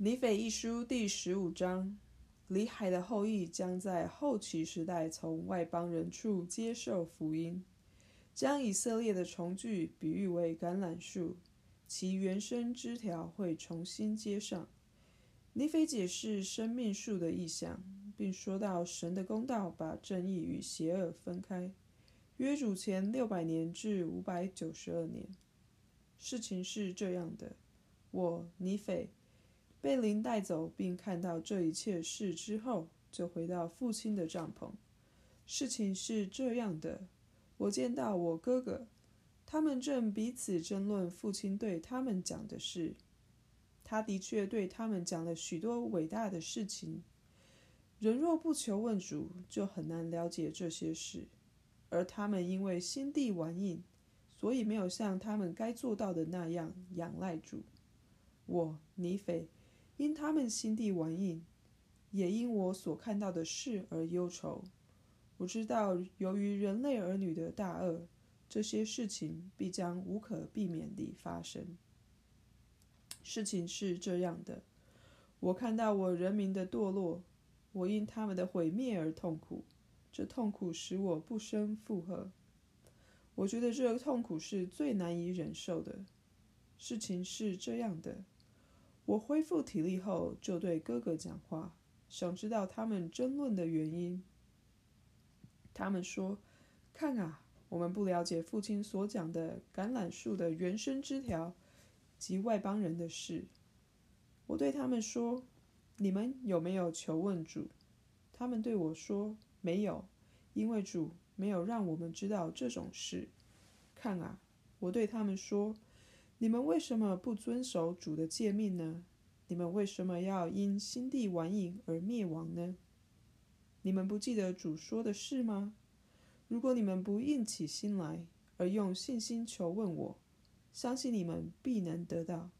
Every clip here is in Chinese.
尼斐一书第十五章：里海的后裔将在后期时代从外邦人处接受福音，将以色列的重聚比喻为橄榄树，其原生枝条会重新接上。尼斐解释生命树的意象，并说到神的公道把正义与邪恶分开。约主前六百年至五百九十二年，事情是这样的：我尼斐。被灵带走，并看到这一切事之后，就回到父亲的帐篷。事情是这样的：我见到我哥哥，他们正彼此争论父亲对他们讲的事。他的确对他们讲了许多伟大的事情。人若不求问主，就很难了解这些事。而他们因为心地顽硬，所以没有像他们该做到的那样仰赖主。我尼斐。因他们心地顽硬，也因我所看到的事而忧愁。我知道，由于人类儿女的大恶，这些事情必将无可避免地发生。事情是这样的：我看到我人民的堕落，我因他们的毁灭而痛苦，这痛苦使我不胜负荷。我觉得这个痛苦是最难以忍受的。事情是这样的。我恢复体力后，就对哥哥讲话，想知道他们争论的原因。他们说：“看啊，我们不了解父亲所讲的橄榄树的原生枝条及外邦人的事。”我对他们说：“你们有没有求问主？”他们对我说：“没有，因为主没有让我们知道这种事。”看啊，我对他们说。你们为什么不遵守主的诫命呢？你们为什么要因心地顽硬而灭亡呢？你们不记得主说的事吗？如果你们不硬起心来，而用信心求问我，相信你们必能得到，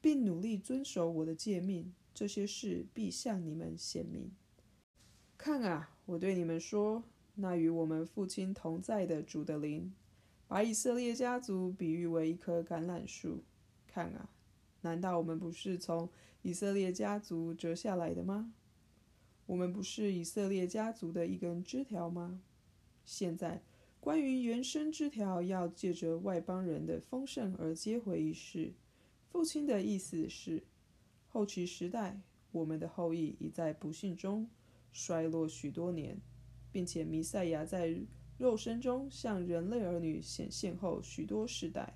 并努力遵守我的诫命，这些事必向你们显明。看啊，我对你们说，那与我们父亲同在的主的灵。把以色列家族比喻为一棵橄榄树，看啊，难道我们不是从以色列家族折下来的吗？我们不是以色列家族的一根枝条吗？现在，关于原生枝条要借着外邦人的丰盛而接回一事，父亲的意思是，后期时代我们的后裔已在不幸中衰落许多年，并且弥赛亚在。肉身中向人类儿女显现后许多世代，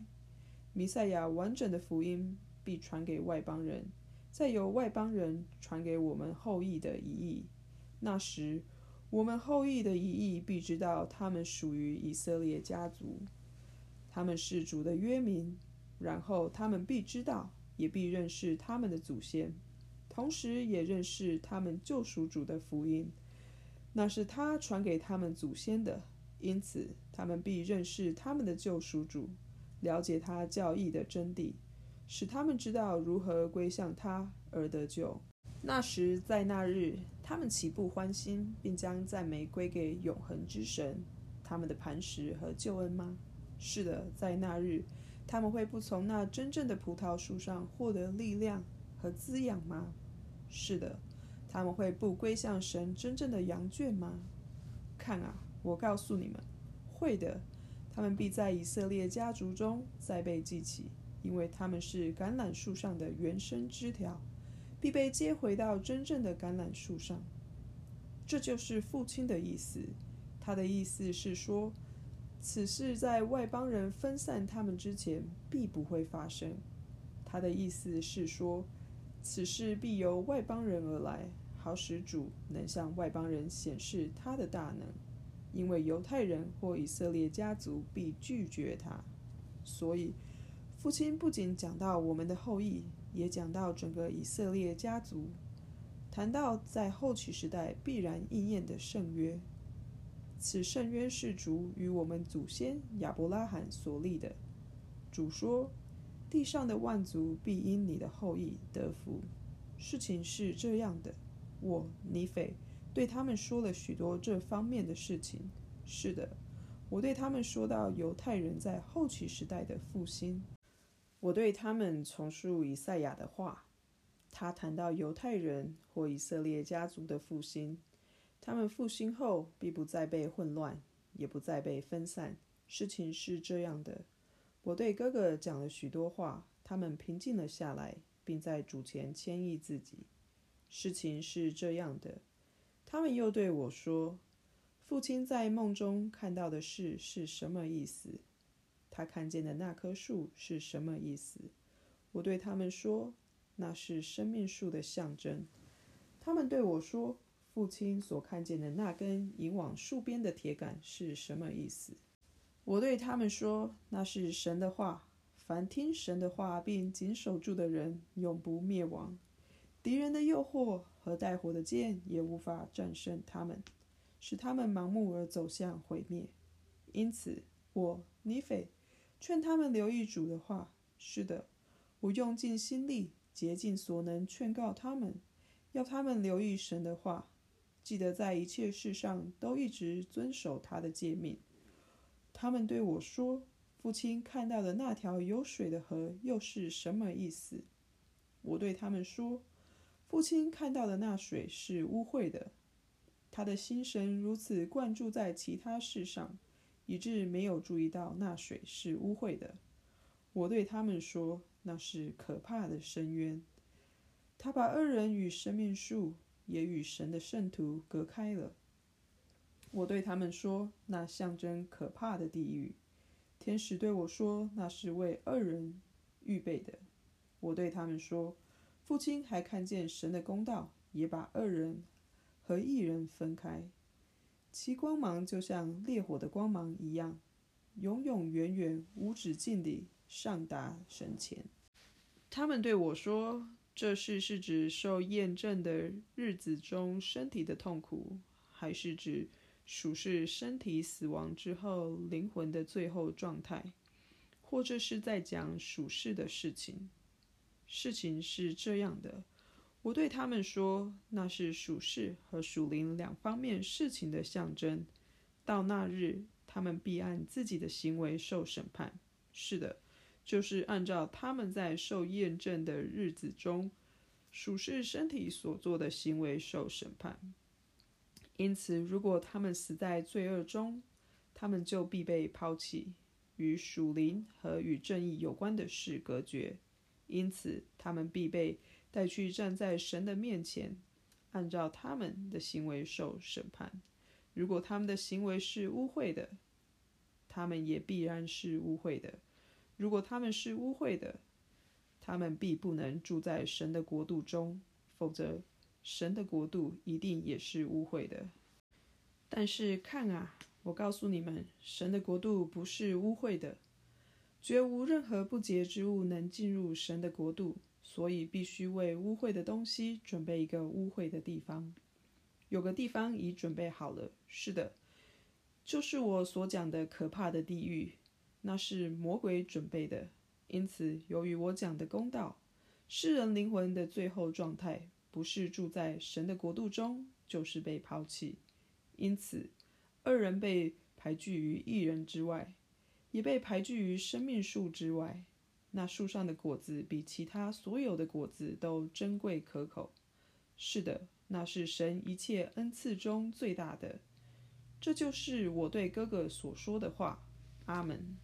弥赛亚完整的福音必传给外邦人，再由外邦人传给我们后裔的一裔。那时，我们后裔的一裔必知道他们属于以色列家族，他们是主的约民。然后他们必知道，也必认识他们的祖先，同时也认识他们救赎主的福音，那是他传给他们祖先的。因此，他们必认识他们的救赎主，了解他教义的真谛，使他们知道如何归向他而得救。那时，在那日，他们岂不欢心，并将赞美归给永恒之神，他们的磐石和救恩吗？是的，在那日，他们会不从那真正的葡萄树上获得力量和滋养吗？是的，他们会不归向神真正的羊圈吗？看啊！我告诉你们，会的，他们必在以色列家族中再被记起，因为他们是橄榄树上的原生枝条，必被接回到真正的橄榄树上。这就是父亲的意思。他的意思是说，此事在外邦人分散他们之前必不会发生。他的意思是说，此事必由外邦人而来，好使主能向外邦人显示他的大能。因为犹太人或以色列家族必拒绝他，所以父亲不仅讲到我们的后裔，也讲到整个以色列家族，谈到在后期时代必然应验的圣约。此圣约是主与我们祖先亚伯拉罕所立的。主说：“地上的万族必因你的后裔得福。”事情是这样的，我尼斐。对他们说了许多这方面的事情。是的，我对他们说到犹太人在后期时代的复兴。我对他们重述以赛亚的话。他谈到犹太人或以色列家族的复兴，他们复兴后必不再被混乱，也不再被分散。事情是这样的，我对哥哥讲了许多话，他们平静了下来，并在主前谦抑自己。事情是这样的，他们又对我说：“父亲在梦中看到的事是什么意思？他看见的那棵树是什么意思？”我对他们说。那是生命树的象征。他们对我说：“父亲所看见的那根引往树边的铁杆是什么意思？”我对他们说：“那是神的话。凡听神的话并谨守住的人，永不灭亡。敌人的诱惑和带火的剑也无法战胜他们，使他们盲目而走向毁灭。因此，我尼斐劝他们留意主的话。是的，我用尽心力。”竭尽所能劝告他们，要他们留意神的话，记得在一切事上都一直遵守他的诫命。他们对我说：“父亲看到的那条有水的河又是什么意思？”我对他们说：“父亲看到的那水是污秽的。他的心神如此灌注在其他事上，以致没有注意到那水是污秽的。”我对他们说。那是可怕的深渊。他把恶人与生命树，也与神的圣徒隔开了。我对他们说：“那象征可怕的地狱。”天使对我说：“那是为恶人预备的。”我对他们说：“父亲还看见神的公道，也把恶人和一人分开，其光芒就像烈火的光芒一样，永永远远无止境地。”上达神前，他们对我说：“这事是指受验证的日子中身体的痛苦，还是指属是身体死亡之后灵魂的最后状态，或者是在讲属世的事情？”事情是这样的，我对他们说：“那是属世和属灵两方面事情的象征。到那日，他们必按自己的行为受审判。”是的。就是按照他们在受验证的日子中，属是身体所做的行为受审判。因此，如果他们死在罪恶中，他们就必被抛弃，与属灵和与正义有关的事隔绝。因此，他们必被带去站在神的面前，按照他们的行为受审判。如果他们的行为是污秽的，他们也必然是污秽的。如果他们是污秽的，他们必不能住在神的国度中；否则，神的国度一定也是污秽的。但是看啊，我告诉你们，神的国度不是污秽的，绝无任何不洁之物能进入神的国度。所以，必须为污秽的东西准备一个污秽的地方。有个地方已准备好了。是的，就是我所讲的可怕的地狱。那是魔鬼准备的，因此，由于我讲的公道，世人灵魂的最后状态不是住在神的国度中，就是被抛弃。因此，二人被排拒于一人之外，也被排拒于生命树之外。那树上的果子比其他所有的果子都珍贵可口。是的，那是神一切恩赐中最大的。这就是我对哥哥所说的话。阿门。